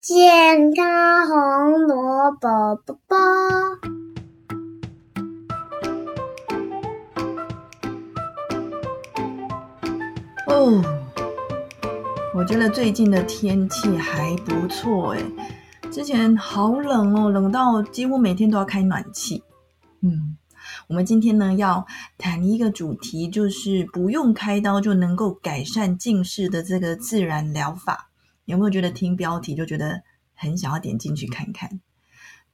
健康红萝卜卜卜。哦，我觉得最近的天气还不错诶，之前好冷哦，冷到几乎每天都要开暖气。嗯，我们今天呢要谈一个主题，就是不用开刀就能够改善近视的这个自然疗法。有没有觉得听标题就觉得很想要点进去看看？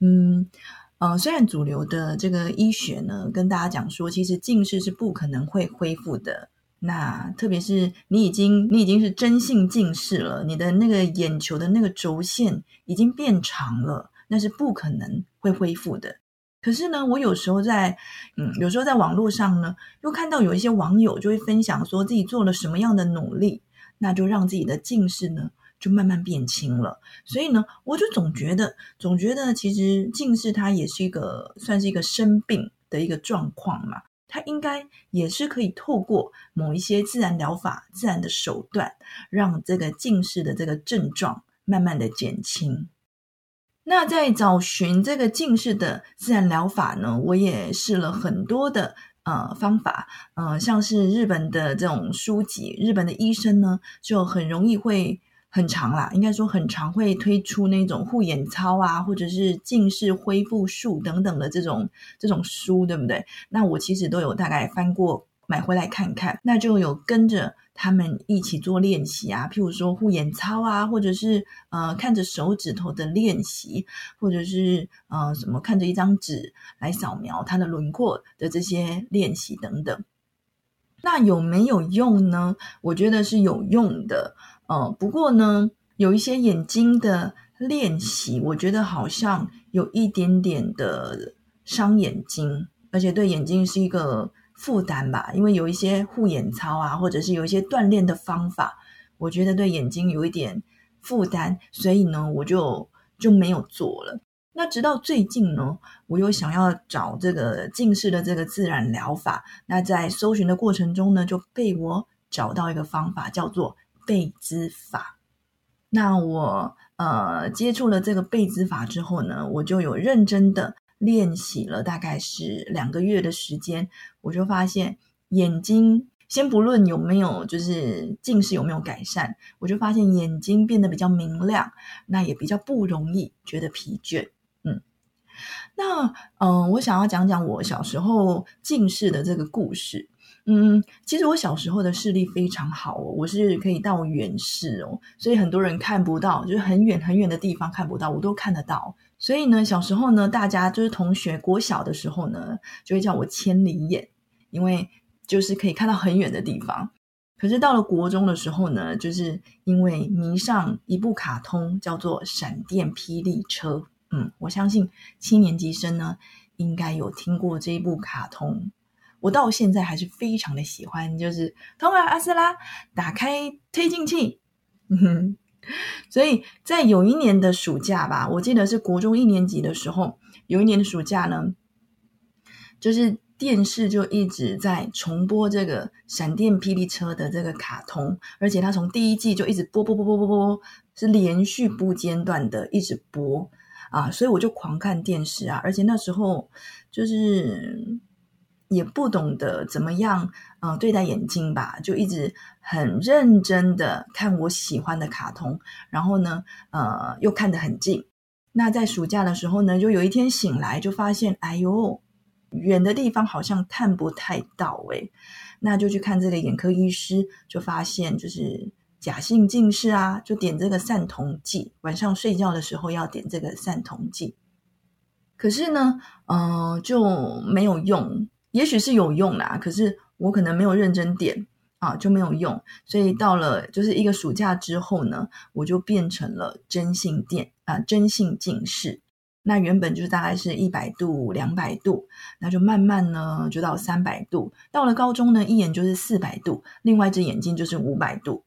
嗯，呃，虽然主流的这个医学呢跟大家讲说，其实近视是不可能会恢复的。那特别是你已经你已经是真性近视了，你的那个眼球的那个轴线已经变长了，那是不可能会恢复的。可是呢，我有时候在嗯，有时候在网络上呢，又看到有一些网友就会分享说自己做了什么样的努力，那就让自己的近视呢就慢慢变轻了。所以呢，我就总觉得总觉得其实近视它也是一个算是一个生病的一个状况嘛。它应该也是可以透过某一些自然疗法、自然的手段，让这个近视的这个症状慢慢的减轻。那在找寻这个近视的自然疗法呢，我也试了很多的呃方法，呃，像是日本的这种书籍，日本的医生呢就很容易会。很长啦，应该说很长，会推出那种护眼操啊，或者是近视恢复术等等的这种这种书，对不对？那我其实都有大概翻过，买回来看看，那就有跟着他们一起做练习啊，譬如说护眼操啊，或者是呃看着手指头的练习，或者是呃什么看着一张纸来扫描它的轮廓的这些练习等等。那有没有用呢？我觉得是有用的。哦，不过呢，有一些眼睛的练习，我觉得好像有一点点的伤眼睛，而且对眼睛是一个负担吧。因为有一些护眼操啊，或者是有一些锻炼的方法，我觉得对眼睛有一点负担，所以呢，我就就没有做了。那直到最近呢，我又想要找这个近视的这个自然疗法，那在搜寻的过程中呢，就被我找到一个方法，叫做。背姿法，那我呃接触了这个背姿法之后呢，我就有认真的练习了，大概是两个月的时间，我就发现眼睛先不论有没有就是近视有没有改善，我就发现眼睛变得比较明亮，那也比较不容易觉得疲倦。嗯，那嗯，我想要讲讲我小时候近视的这个故事。嗯，其实我小时候的视力非常好哦，我是可以到远视哦，所以很多人看不到，就是很远很远的地方看不到，我都看得到。所以呢，小时候呢，大家就是同学，国小的时候呢，就会叫我千里眼，因为就是可以看到很远的地方。可是到了国中的时候呢，就是因为迷上一部卡通，叫做《闪电霹雳车》。嗯，我相信七年级生呢，应该有听过这一部卡通。我到现在还是非常的喜欢，就是通啊阿斯拉打开推进器，所以在有一年的暑假吧，我记得是国中一年级的时候，有一年的暑假呢，就是电视就一直在重播这个闪电霹雳车的这个卡通，而且它从第一季就一直播播播播播播，是连续不间断的一直播啊，所以我就狂看电视啊，而且那时候就是。也不懂得怎么样，呃，对待眼睛吧，就一直很认真的看我喜欢的卡通，然后呢，呃，又看得很近。那在暑假的时候呢，就有一天醒来，就发现，哎呦，远的地方好像看不太到，诶那就去看这个眼科医师，就发现就是假性近视啊，就点这个散瞳剂，晚上睡觉的时候要点这个散瞳剂。可是呢，呃，就没有用。也许是有用啦，可是我可能没有认真点啊，就没有用。所以到了就是一个暑假之后呢，我就变成了真性电啊，真性近视。那原本就是大概是一百度、两百度，那就慢慢呢就到三百度。到了高中呢，一眼就是四百度，另外一只眼睛就是五百度。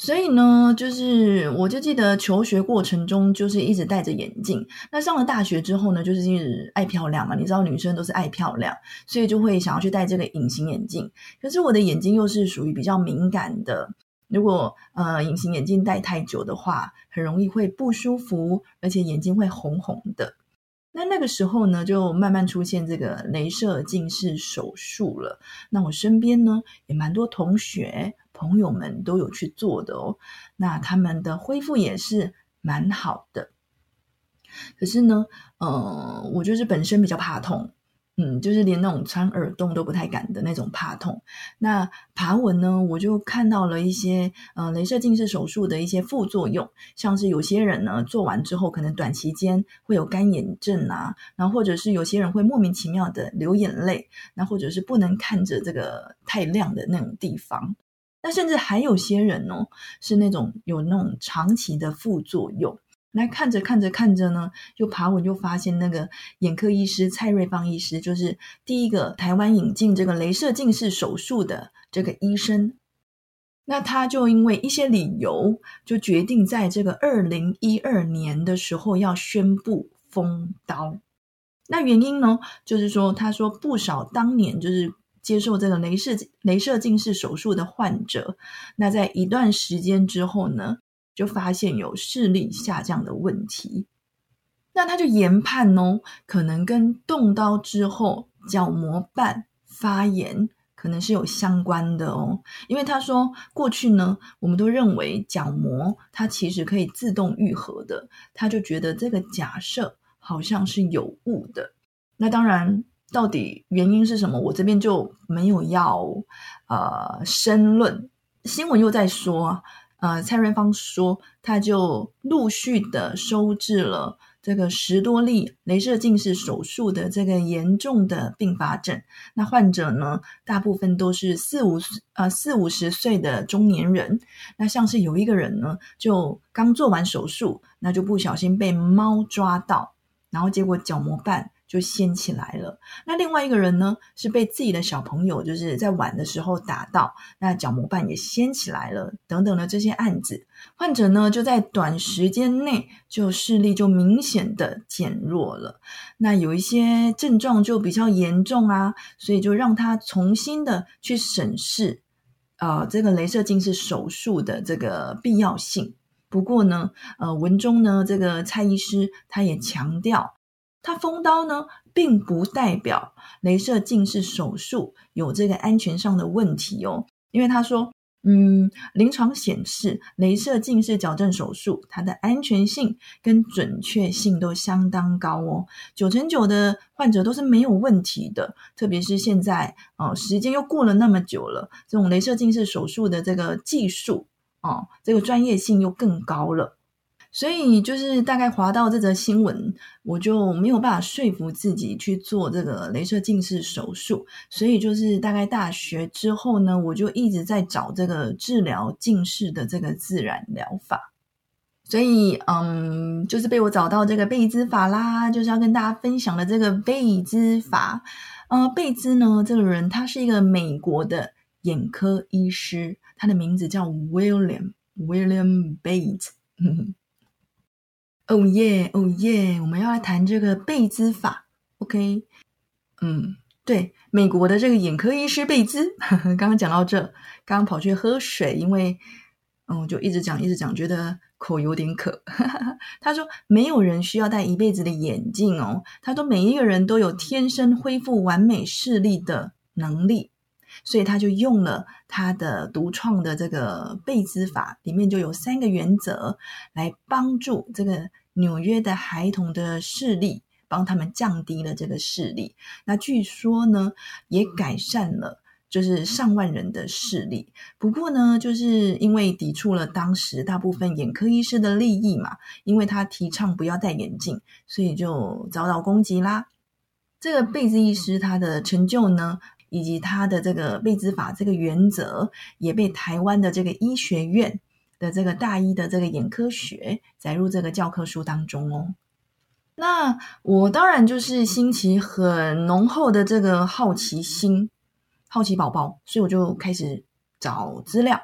所以呢，就是我就记得求学过程中就是一直戴着眼镜。那上了大学之后呢，就是一直爱漂亮嘛，你知道女生都是爱漂亮，所以就会想要去戴这个隐形眼镜。可是我的眼睛又是属于比较敏感的如果呃隐形眼镜戴太久的话，很容易会不舒服，而且眼睛会红红的。那那个时候呢，就慢慢出现这个镭射近视手术了。那我身边呢，也蛮多同学朋友们都有去做的哦。那他们的恢复也是蛮好的。可是呢，呃，我就是本身比较怕痛。嗯，就是连那种穿耳洞都不太敢的那种怕痛。那爬文呢，我就看到了一些呃，镭射近视手术的一些副作用，像是有些人呢做完之后，可能短期间会有干眼症啊，然后或者是有些人会莫名其妙的流眼泪，那或者是不能看着这个太亮的那种地方。那甚至还有些人哦，是那种有那种长期的副作用。那看着看着看着呢，就爬文就发现那个眼科医师蔡瑞芳医师，就是第一个台湾引进这个镭射近视手术的这个医生。那他就因为一些理由，就决定在这个二零一二年的时候要宣布封刀。那原因呢，就是说他说不少当年就是接受这个镭射镭射近视手术的患者，那在一段时间之后呢。就发现有视力下降的问题，那他就研判哦，可能跟动刀之后角膜瓣发炎可能是有相关的哦。因为他说过去呢，我们都认为角膜它其实可以自动愈合的，他就觉得这个假设好像是有误的。那当然，到底原因是什么，我这边就没有要呃申论。新闻又在说。呃，蔡瑞芳说，他就陆续的收治了这个十多例镭射近视手术的这个严重的并发症。那患者呢，大部分都是四五呃四五十岁的中年人。那像是有一个人呢，就刚做完手术，那就不小心被猫抓到，然后结果角膜瓣。就掀起来了。那另外一个人呢，是被自己的小朋友就是在玩的时候打到，那角膜瓣也掀起来了。等等的这些案子，患者呢就在短时间内就视力就明显的减弱了。那有一些症状就比较严重啊，所以就让他重新的去审视，呃，这个镭射近视手术的这个必要性。不过呢，呃，文中呢这个蔡医师他也强调。他封刀呢，并不代表镭射近视手术有这个安全上的问题哦。因为他说，嗯，临床显示，镭射近视矫正手术它的安全性跟准确性都相当高哦，九成九的患者都是没有问题的。特别是现在哦，时间又过了那么久了，这种镭射近视手术的这个技术哦，这个专业性又更高了。所以就是大概滑到这则新闻，我就没有办法说服自己去做这个镭射近视手术。所以就是大概大学之后呢，我就一直在找这个治疗近视的这个自然疗法。所以嗯，就是被我找到这个贝兹法啦，就是要跟大家分享的这个贝兹法。呃，贝兹呢，这个人他是一个美国的眼科医师，他的名字叫 William William Bates。哦耶，哦耶！我们要来谈这个贝兹法，OK？嗯，对，美国的这个眼科医师贝兹，刚刚讲到这，刚刚跑去喝水，因为嗯，就一直讲，一直讲，觉得口有点渴。他说，没有人需要戴一辈子的眼镜哦。他说，每一个人都有天生恢复完美视力的能力。所以他就用了他的独创的这个贝兹法，里面就有三个原则来帮助这个纽约的孩童的视力，帮他们降低了这个视力。那据说呢，也改善了就是上万人的视力。不过呢，就是因为抵触了当时大部分眼科医师的利益嘛，因为他提倡不要戴眼镜，所以就遭到攻击啦。这个贝兹医师他的成就呢？以及他的这个贝兹法这个原则，也被台湾的这个医学院的这个大一的这个眼科学载入这个教科书当中哦。那我当然就是兴起很浓厚的这个好奇心，好奇宝宝，所以我就开始找资料，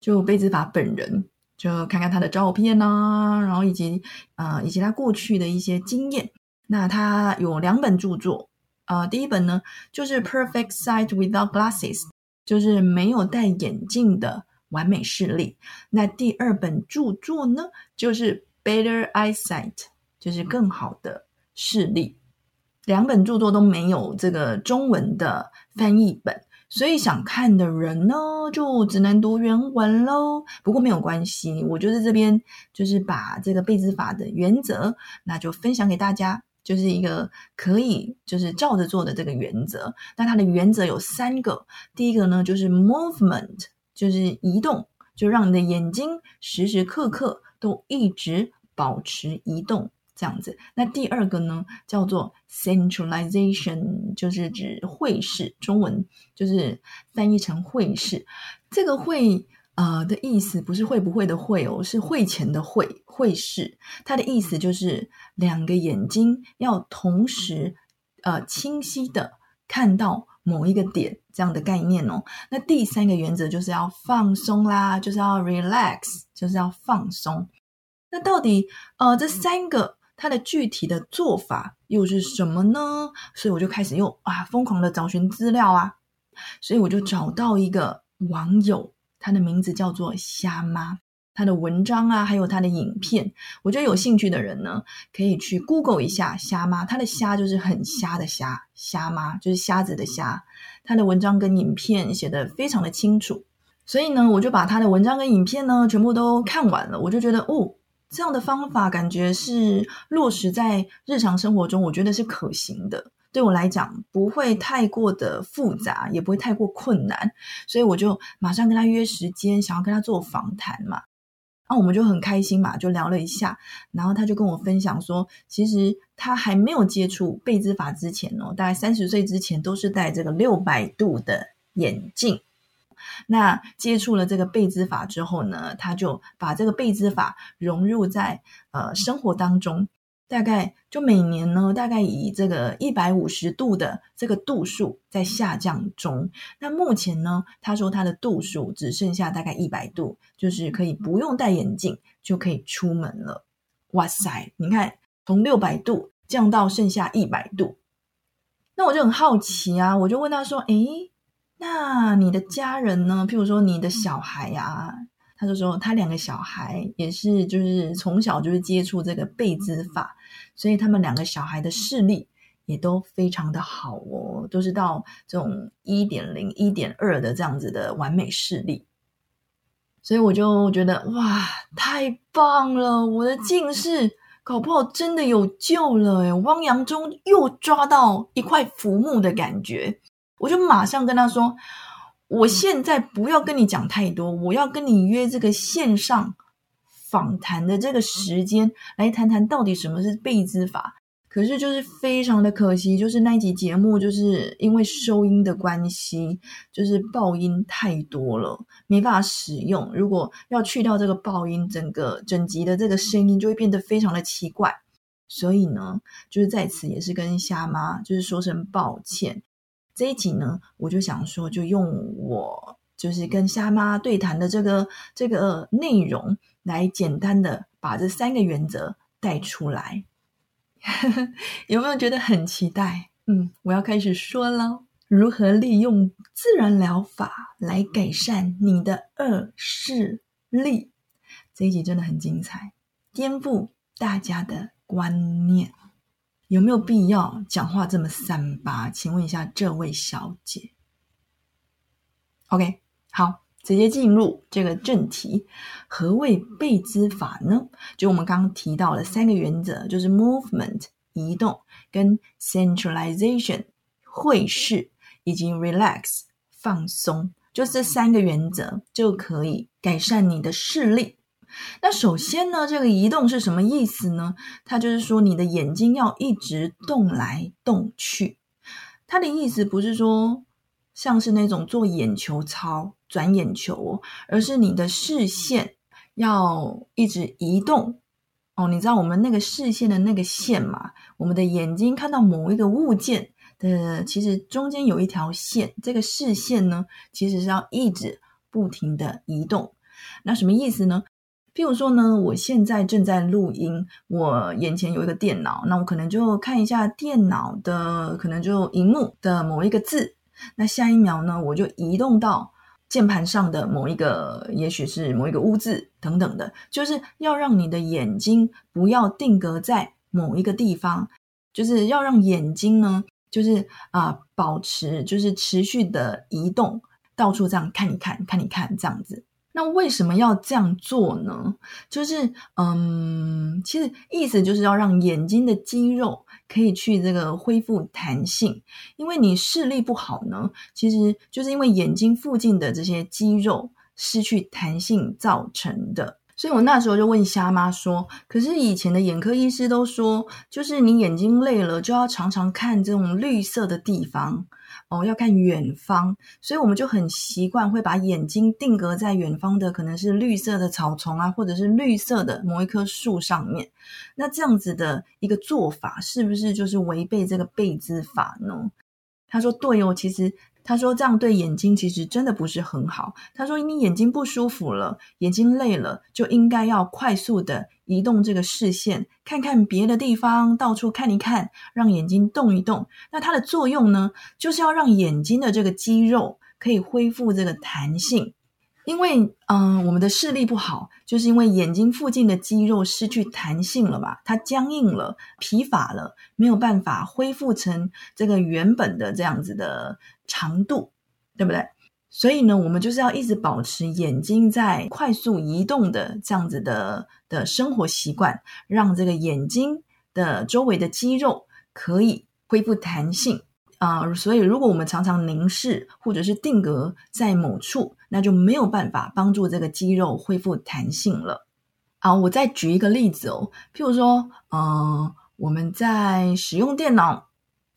就贝兹法本人，就看看他的照片呐，然后以及啊以及他过去的一些经验。那他有两本著作。啊，第一本呢就是《Perfect Sight Without Glasses》，就是没有戴眼镜的完美视力。那第二本著作呢，就是 Better Eyesight，就是更好的视力。两本著作都没有这个中文的翻译本。所以想看的人呢，就只能读原文喽。不过没有关系，我就是这边就是把这个贝兹法的原则，那就分享给大家，就是一个可以就是照着做的这个原则。那它的原则有三个，第一个呢就是 movement，就是移动，就让你的眼睛时时刻刻都一直保持移动。这样子，那第二个呢，叫做 centralization，就是指会视，中文就是翻译成会视。这个会呃的意思不是会不会的会哦，是会前的会会视。它的意思就是两个眼睛要同时呃清晰的看到某一个点这样的概念哦。那第三个原则就是要放松啦，就是要 relax，就是要放松。那到底呃这三个？它的具体的做法又是什么呢？所以我就开始又啊疯狂的找寻资料啊，所以我就找到一个网友，他的名字叫做虾妈，他的文章啊，还有他的影片，我觉得有兴趣的人呢，可以去 Google 一下虾妈，他的虾就是很瞎的虾，虾妈就是瞎子的瞎，他的文章跟影片写的非常的清楚，所以呢，我就把他的文章跟影片呢全部都看完了，我就觉得哦。这样的方法感觉是落实在日常生活中，我觉得是可行的。对我来讲，不会太过的复杂，也不会太过困难，所以我就马上跟他约时间，想要跟他做访谈嘛。那我们就很开心嘛，就聊了一下。然后他就跟我分享说，其实他还没有接触贝兹法之前哦，大概三十岁之前都是戴这个六百度的眼镜。那接触了这个贝兹法之后呢，他就把这个贝兹法融入在呃生活当中，大概就每年呢，大概以这个一百五十度的这个度数在下降中。那目前呢，他说他的度数只剩下大概一百度，就是可以不用戴眼镜就可以出门了。哇塞，你看从六百度降到剩下一百度，那我就很好奇啊，我就问他说：“诶。那你的家人呢？譬如说你的小孩呀，他就说他两个小孩也是，就是从小就是接触这个贝兹法，所以他们两个小孩的视力也都非常的好哦，都是到这种一点零、一点二的这样子的完美视力。所以我就觉得哇，太棒了！我的近视搞不好真的有救了诶汪洋中又抓到一块浮木的感觉。我就马上跟他说：“我现在不要跟你讲太多，我要跟你约这个线上访谈的这个时间，来谈谈到底什么是贝兹法。可是就是非常的可惜，就是那一集节目就是因为收音的关系，就是爆音太多了，没办法使用。如果要去掉这个爆音，整个整集的这个声音就会变得非常的奇怪。所以呢，就是在此也是跟虾妈就是说声抱歉。”这一集呢，我就想说，就用我就是跟虾妈对谈的这个这个内容，来简单的把这三个原则带出来。有没有觉得很期待？嗯，我要开始说了，如何利用自然疗法来改善你的二视力？这一集真的很精彩，颠覆大家的观念。有没有必要讲话这么三八？请问一下这位小姐。OK，好，直接进入这个正题。何谓贝兹法呢？就我们刚刚提到了三个原则，就是 movement 移动，跟 centralization 会视，以及 relax 放松，就这三个原则就可以改善你的视力。那首先呢，这个移动是什么意思呢？它就是说你的眼睛要一直动来动去。它的意思不是说像是那种做眼球操、转眼球，而是你的视线要一直移动。哦，你知道我们那个视线的那个线嘛？我们的眼睛看到某一个物件的，其实中间有一条线，这个视线呢，其实是要一直不停的移动。那什么意思呢？譬如说呢，我现在正在录音，我眼前有一个电脑，那我可能就看一下电脑的，可能就荧幕的某一个字。那下一秒呢，我就移动到键盘上的某一个，也许是某一个污渍等等的，就是要让你的眼睛不要定格在某一个地方，就是要让眼睛呢，就是啊，保持就是持续的移动，到处这样看一看，看一看这样子。那为什么要这样做呢？就是嗯，其实意思就是要让眼睛的肌肉。可以去这个恢复弹性，因为你视力不好呢，其实就是因为眼睛附近的这些肌肉失去弹性造成的。所以我那时候就问虾妈说：“可是以前的眼科医师都说，就是你眼睛累了，就要常常看这种绿色的地方。”哦，要看远方，所以我们就很习惯会把眼睛定格在远方的，可能是绿色的草丛啊，或者是绿色的某一棵树上面。那这样子的一个做法，是不是就是违背这个贝兹法呢？他说：“对哦，其实。”他说：“这样对眼睛其实真的不是很好。”他说：“你眼睛不舒服了，眼睛累了，就应该要快速的移动这个视线，看看别的地方，到处看一看，让眼睛动一动。那它的作用呢，就是要让眼睛的这个肌肉可以恢复这个弹性。”因为，嗯，我们的视力不好，就是因为眼睛附近的肌肉失去弹性了吧？它僵硬了、疲乏了，没有办法恢复成这个原本的这样子的长度，对不对？所以呢，我们就是要一直保持眼睛在快速移动的这样子的的生活习惯，让这个眼睛的周围的肌肉可以恢复弹性。啊，所以如果我们常常凝视或者是定格在某处，那就没有办法帮助这个肌肉恢复弹性了。啊，我再举一个例子哦，譬如说，嗯，我们在使用电脑，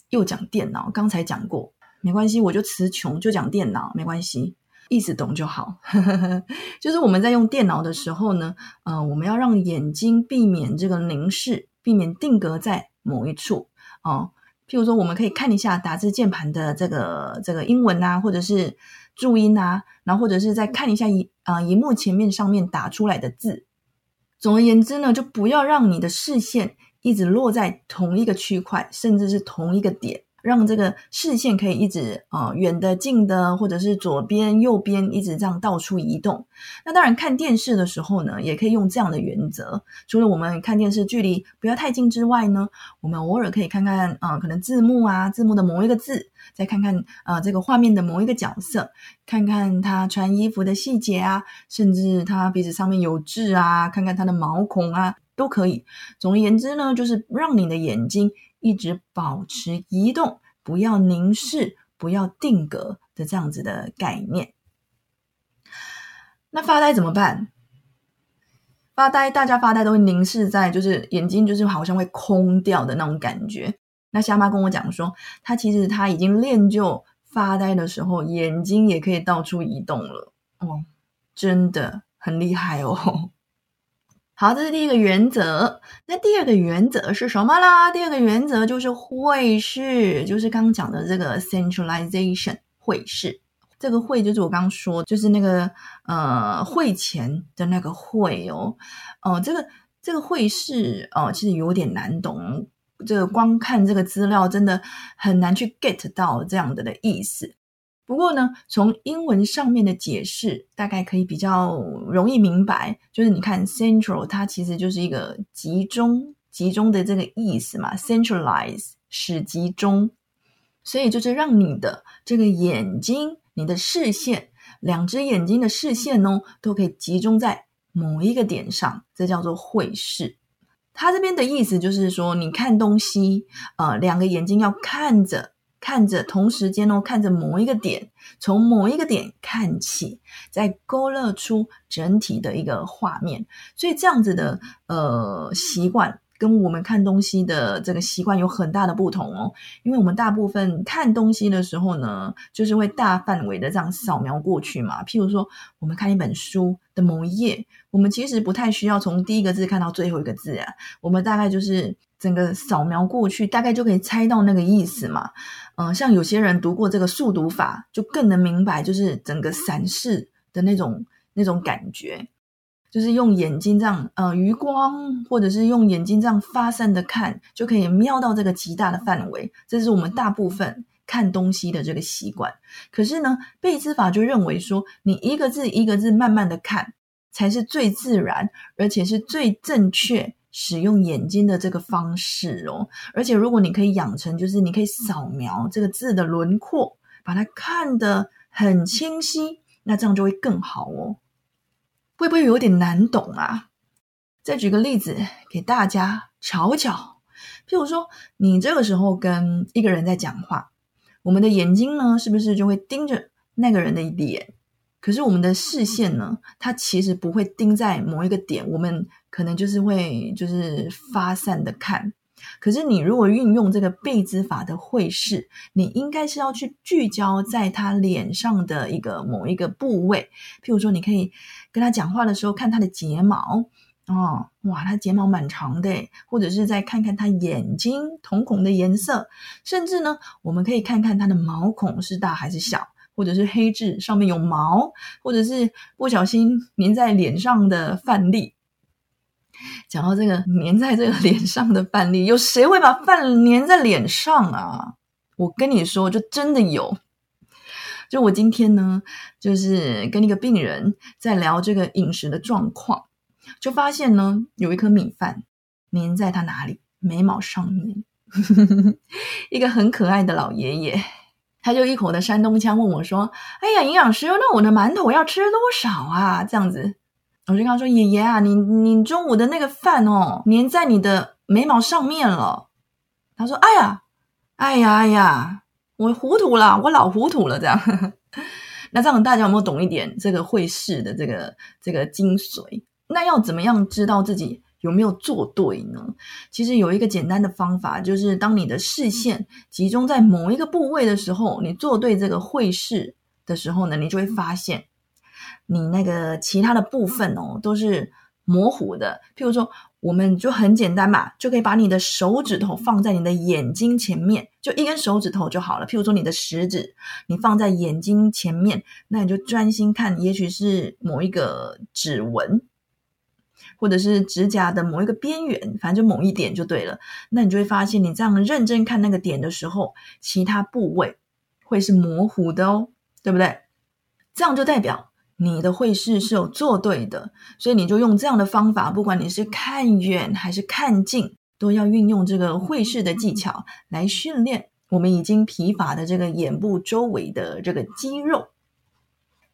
又讲电脑，刚才讲过，没关系，我就词穷，就讲电脑，没关系，意思懂就好。就是我们在用电脑的时候呢，嗯，我们要让眼睛避免这个凝视，避免定格在某一处，哦。譬如说，我们可以看一下打字键盘的这个这个英文啊，或者是注音啊，然后或者是再看一下荧啊荧幕前面上面打出来的字。总而言之呢，就不要让你的视线一直落在同一个区块，甚至是同一个点。让这个视线可以一直啊远的近的，或者是左边右边一直这样到处移动。那当然看电视的时候呢，也可以用这样的原则。除了我们看电视距离不要太近之外呢，我们偶尔可以看看啊，可能字幕啊，字幕的某一个字，再看看啊这个画面的某一个角色，看看他穿衣服的细节啊，甚至他鼻子上面有痣啊，看看他的毛孔啊，都可以。总而言之呢，就是让你的眼睛。一直保持移动，不要凝视，不要定格的这样子的概念。那发呆怎么办？发呆，大家发呆都会凝视在，就是眼睛就是好像会空掉的那种感觉。那虾妈跟我讲说，他其实他已经练就发呆的时候，眼睛也可以到处移动了。哦，真的很厉害哦。好，这是第一个原则。那第二个原则是什么啦？第二个原则就是会是，就是刚刚讲的这个 centralization 会是。这个会就是我刚刚说，就是那个呃会前的那个会哦。哦，这个这个会是哦，其实有点难懂。这个光看这个资料，真的很难去 get 到这样的的意思。不过呢，从英文上面的解释，大概可以比较容易明白。就是你看，central 它其实就是一个集中、集中的这个意思嘛，centralize 使集中，所以就是让你的这个眼睛、你的视线，两只眼睛的视线哦，都可以集中在某一个点上，这叫做会视。它这边的意思就是说，你看东西，呃，两个眼睛要看着。看着同时间哦，看着某一个点，从某一个点看起，再勾勒出整体的一个画面。所以这样子的呃习惯，跟我们看东西的这个习惯有很大的不同哦。因为我们大部分看东西的时候呢，就是会大范围的这样扫描过去嘛。譬如说，我们看一本书的某一页，我们其实不太需要从第一个字看到最后一个字啊，我们大概就是整个扫描过去，大概就可以猜到那个意思嘛。嗯，像有些人读过这个速读法，就更能明白，就是整个闪视的那种那种感觉，就是用眼睛这样，呃，余光，或者是用眼睛这样发散的看，就可以瞄到这个极大的范围。这是我们大部分看东西的这个习惯。可是呢，贝兹法就认为说，你一个字一个字慢慢的看，才是最自然，而且是最正确使用眼睛的这个方式哦。而且如果你可以养成，就是你可以扫描这个字的轮廓，把它看得很清晰，那这样就会更好哦。会不会有点难懂啊？再举个例子给大家瞧瞧，譬如说，你这个时候跟一个人在讲话，我们的眼睛呢，是不是就会盯着那个人的脸？可是我们的视线呢，它其实不会盯在某一个点，我们可能就是会就是发散的看。可是你如果运用这个贝兹法的会视，你应该是要去聚焦在他脸上的一个某一个部位，譬如说，你可以跟他讲话的时候看他的睫毛。哦，哇，他睫毛蛮长的，或者是再看看他眼睛瞳孔的颜色，甚至呢，我们可以看看他的毛孔是大还是小，或者是黑痣上面有毛，或者是不小心粘在脸上的范例。讲到这个粘在这个脸上的范例，有谁会把饭粘在脸上啊？我跟你说，就真的有。就我今天呢，就是跟一个病人在聊这个饮食的状况。就发现呢，有一颗米饭粘在他哪里眉毛上面。一个很可爱的老爷爷，他就一口的山东腔问我说：“哎呀，营养师，那我的馒头要吃多少啊？”这样子，我就跟他说：“爷爷啊，你你中午的那个饭哦，粘在你的眉毛上面了。”他说：“哎呀，哎呀，哎呀，我糊涂了，我老糊涂了。”这样，那这样大家有没有懂一点这个会试的这个这个精髓？那要怎么样知道自己有没有做对呢？其实有一个简单的方法，就是当你的视线集中在某一个部位的时候，你做对这个会视的时候呢，你就会发现你那个其他的部分哦都是模糊的。譬如说，我们就很简单嘛，就可以把你的手指头放在你的眼睛前面，就一根手指头就好了。譬如说，你的食指你放在眼睛前面，那你就专心看，也许是某一个指纹。或者是指甲的某一个边缘，反正就某一点就对了。那你就会发现，你这样认真看那个点的时候，其他部位会是模糊的哦，对不对？这样就代表你的会视是有做对的。所以你就用这样的方法，不管你是看远还是看近，都要运用这个会视的技巧来训练我们已经疲乏的这个眼部周围的这个肌肉。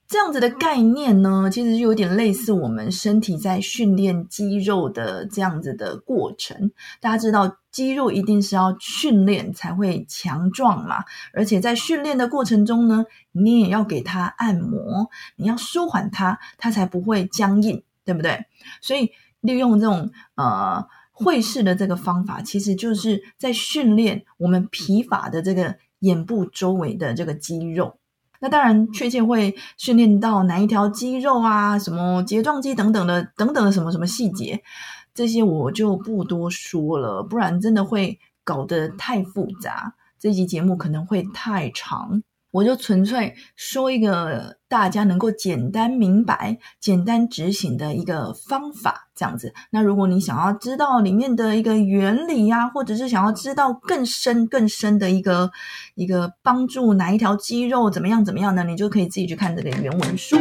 这样子的概念呢，其实就有点类似我们身体在训练肌肉的这样子的过程。大家知道，肌肉一定是要训练才会强壮嘛，而且在训练的过程中呢，你也要给它按摩，你要舒缓它，它才不会僵硬，对不对？所以利用这种呃会式的这个方法，其实就是在训练我们疲乏的这个眼部周围的这个肌肉。那当然，确切会训练到哪一条肌肉啊，什么睫状肌等等的，等等的什么什么细节，这些我就不多说了，不然真的会搞得太复杂，这集节目可能会太长。我就纯粹说一个大家能够简单明白、简单执行的一个方法，这样子。那如果你想要知道里面的一个原理呀，或者是想要知道更深更深的一个一个帮助哪一条肌肉怎么样怎么样呢？你就可以自己去看这个原文书。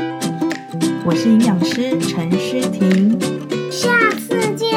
我是营养师陈诗婷。下次见。